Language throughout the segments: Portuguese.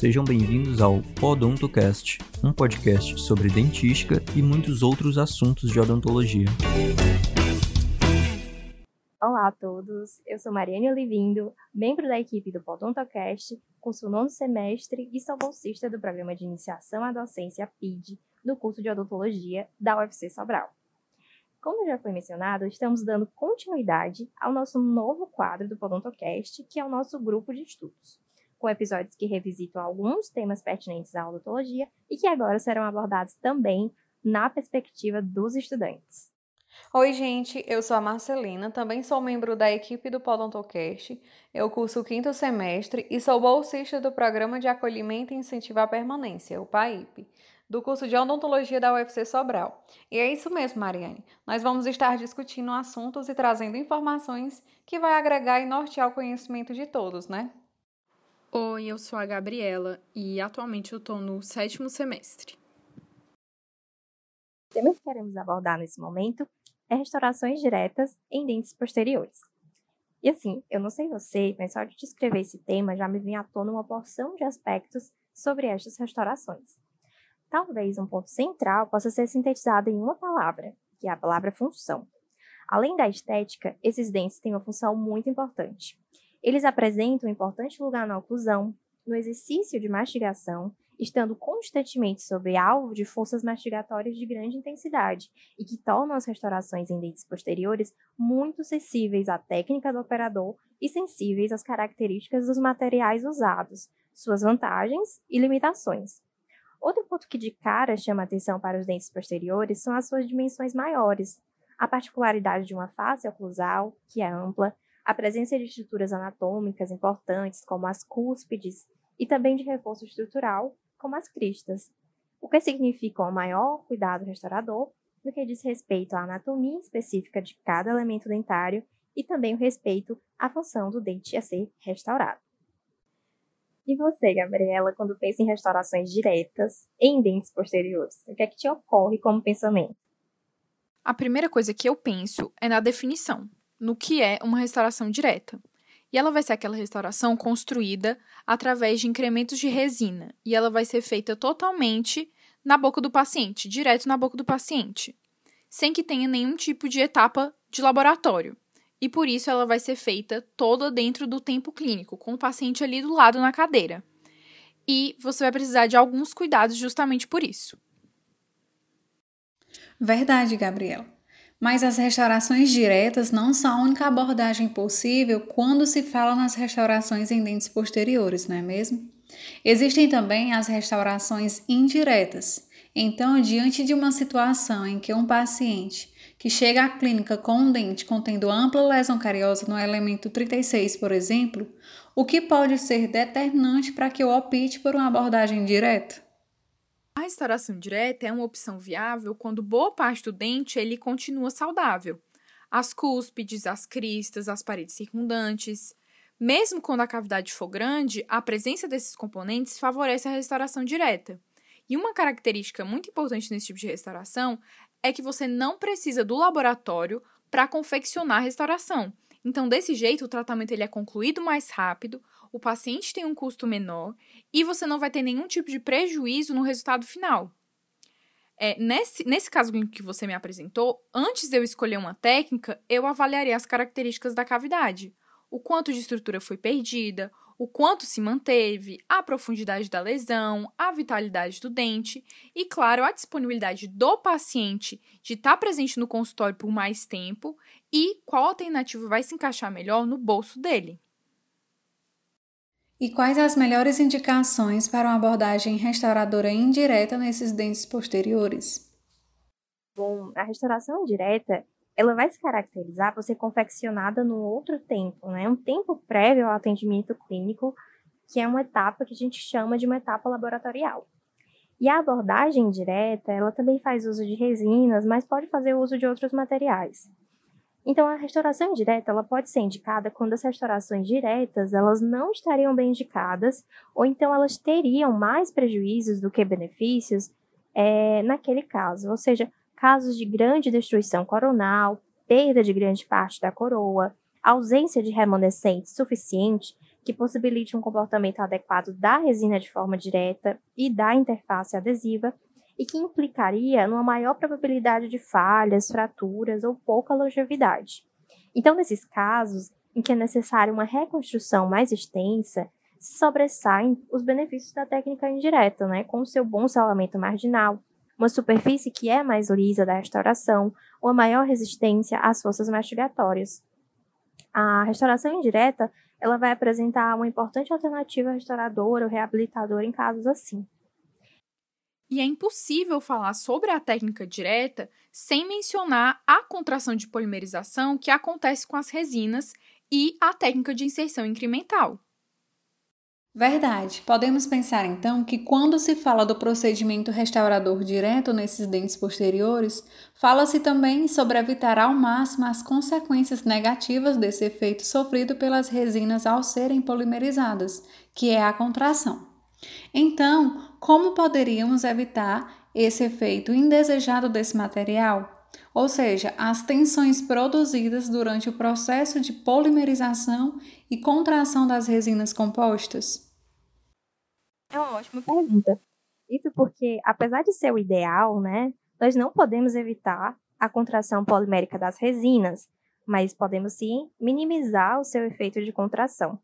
Sejam bem-vindos ao Podontocast, um podcast sobre dentística e muitos outros assuntos de odontologia. Olá a todos, eu sou Mariane Olivindo, membro da equipe do Podontocast, curso nono semestre e sou bolsista do Programa de Iniciação à Docência PID do curso de Odontologia da UFC Sobral. Como já foi mencionado, estamos dando continuidade ao nosso novo quadro do Podontocast, que é o nosso grupo de estudos, com episódios que revisitam alguns temas pertinentes à odontologia e que agora serão abordados também na perspectiva dos estudantes. Oi, gente, eu sou a Marcelina, também sou membro da equipe do Podontocast. Eu curso o quinto semestre e sou bolsista do Programa de Acolhimento e Incentivo à Permanência, o PAIP do curso de odontologia da UFC Sobral. E é isso mesmo, Mariane. Nós vamos estar discutindo assuntos e trazendo informações que vai agregar e nortear o conhecimento de todos, né? Oi, eu sou a Gabriela e atualmente eu estou no sétimo semestre. O tema que queremos abordar nesse momento é restaurações diretas em dentes posteriores. E assim, eu não sei você, mas só de descrever esse tema já me vem à tona uma porção de aspectos sobre estas restaurações. Talvez um ponto central possa ser sintetizado em uma palavra, que é a palavra função. Além da estética, esses dentes têm uma função muito importante. Eles apresentam um importante lugar na oclusão, no exercício de mastigação, estando constantemente sob alvo de forças mastigatórias de grande intensidade e que tornam as restaurações em dentes posteriores muito sensíveis à técnica do operador e sensíveis às características dos materiais usados, suas vantagens e limitações. Outro ponto que de cara chama atenção para os dentes posteriores são as suas dimensões maiores, a particularidade de uma face oclusal, que é ampla, a presença de estruturas anatômicas importantes, como as cúspides, e também de reforço estrutural, como as cristas, o que significa um maior cuidado restaurador no que diz respeito à anatomia específica de cada elemento dentário e também o respeito à função do dente a ser restaurado. E você, Gabriela, quando pensa em restaurações diretas em dentes posteriores, o que é que te ocorre como pensamento? A primeira coisa que eu penso é na definição, no que é uma restauração direta. E ela vai ser aquela restauração construída através de incrementos de resina, e ela vai ser feita totalmente na boca do paciente, direto na boca do paciente, sem que tenha nenhum tipo de etapa de laboratório e por isso ela vai ser feita toda dentro do tempo clínico, com o paciente ali do lado na cadeira. E você vai precisar de alguns cuidados justamente por isso. Verdade, Gabriela. Mas as restaurações diretas não são a única abordagem possível quando se fala nas restaurações em dentes posteriores, não é mesmo? Existem também as restaurações indiretas. Então, diante de uma situação em que um paciente que chega à clínica com um dente contendo ampla lesão cariosa no elemento 36, por exemplo, o que pode ser determinante para que eu opte por uma abordagem direta? A restauração direta é uma opção viável quando boa parte do dente ele continua saudável. As cúspides, as cristas, as paredes circundantes. Mesmo quando a cavidade for grande, a presença desses componentes favorece a restauração direta. E uma característica muito importante nesse tipo de restauração é que você não precisa do laboratório para confeccionar a restauração. Então, desse jeito, o tratamento ele é concluído mais rápido, o paciente tem um custo menor e você não vai ter nenhum tipo de prejuízo no resultado final. É, nesse, nesse caso que você me apresentou, antes de eu escolher uma técnica, eu avaliaria as características da cavidade. O quanto de estrutura foi perdida, o quanto se manteve, a profundidade da lesão, a vitalidade do dente e, claro, a disponibilidade do paciente de estar presente no consultório por mais tempo e qual alternativa vai se encaixar melhor no bolso dele. E quais as melhores indicações para uma abordagem restauradora indireta nesses dentes posteriores? Bom, a restauração indireta ela vai se caracterizar por ser confeccionada no outro tempo, né? Um tempo prévio ao atendimento clínico, que é uma etapa que a gente chama de uma etapa laboratorial. E a abordagem direta, ela também faz uso de resinas, mas pode fazer uso de outros materiais. Então, a restauração direta ela pode ser indicada quando as restaurações diretas elas não estariam bem indicadas, ou então elas teriam mais prejuízos do que benefícios é, naquele caso. Ou seja, casos de grande destruição coronal, perda de grande parte da coroa, ausência de remanescente suficiente, que possibilite um comportamento adequado da resina de forma direta e da interface adesiva, e que implicaria numa maior probabilidade de falhas, fraturas ou pouca longevidade. Então, nesses casos em que é necessária uma reconstrução mais extensa, se sobressaem os benefícios da técnica indireta, né, com seu bom selamento marginal, uma superfície que é mais lisa da restauração, uma maior resistência às forças mastigatórias. A restauração indireta ela vai apresentar uma importante alternativa restauradora ou reabilitadora em casos assim. E é impossível falar sobre a técnica direta sem mencionar a contração de polimerização que acontece com as resinas e a técnica de inserção incremental. Verdade. Podemos pensar então que quando se fala do procedimento restaurador direto nesses dentes posteriores, fala-se também sobre evitar ao máximo as consequências negativas desse efeito sofrido pelas resinas ao serem polimerizadas, que é a contração. Então, como poderíamos evitar esse efeito indesejado desse material? Ou seja, as tensões produzidas durante o processo de polimerização e contração das resinas compostas? É uma ótima pergunta. Isso porque, apesar de ser o ideal, né, nós não podemos evitar a contração polimérica das resinas, mas podemos sim minimizar o seu efeito de contração.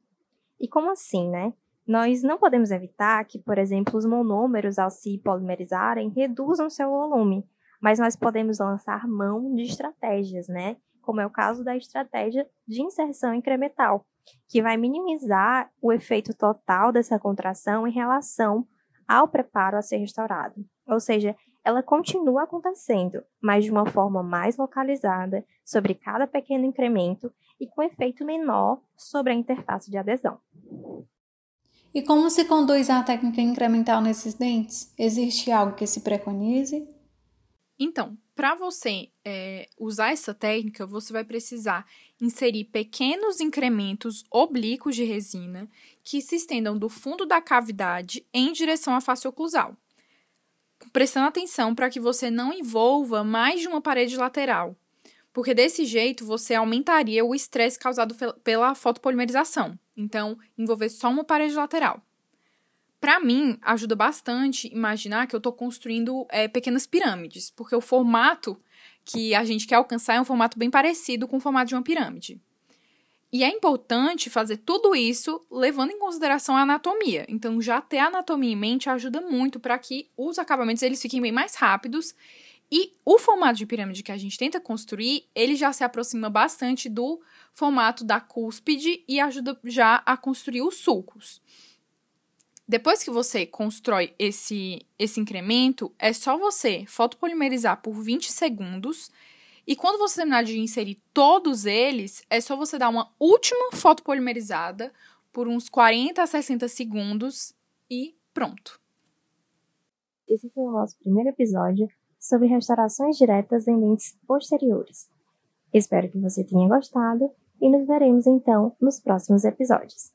E como assim, né? Nós não podemos evitar que, por exemplo, os monômeros, ao se polimerizarem, reduzam seu volume, mas nós podemos lançar mão de estratégias, né? Como é o caso da estratégia de inserção incremental, que vai minimizar o efeito total dessa contração em relação ao preparo a ser restaurado. Ou seja, ela continua acontecendo, mas de uma forma mais localizada sobre cada pequeno incremento e com efeito menor sobre a interface de adesão. E como se conduz a técnica incremental nesses dentes? Existe algo que se preconize? Então, para você é, usar essa técnica, você vai precisar inserir pequenos incrementos oblíquos de resina que se estendam do fundo da cavidade em direção à face oclusal, prestando atenção para que você não envolva mais de uma parede lateral, porque desse jeito você aumentaria o estresse causado pela fotopolimerização. Então, envolver só uma parede lateral. Para mim, ajuda bastante imaginar que eu estou construindo é, pequenas pirâmides, porque o formato que a gente quer alcançar é um formato bem parecido com o formato de uma pirâmide. E é importante fazer tudo isso levando em consideração a anatomia. Então, já ter a anatomia em mente ajuda muito para que os acabamentos eles fiquem bem mais rápidos. E o formato de pirâmide que a gente tenta construir, ele já se aproxima bastante do formato da cúspide e ajuda já a construir os sulcos. Depois que você constrói esse, esse incremento, é só você fotopolimerizar por 20 segundos. E quando você terminar de inserir todos eles, é só você dar uma última fotopolimerizada por uns 40 a 60 segundos e pronto. Esse foi o nosso primeiro episódio sobre restaurações diretas em dentes posteriores. Espero que você tenha gostado e nos veremos então nos próximos episódios.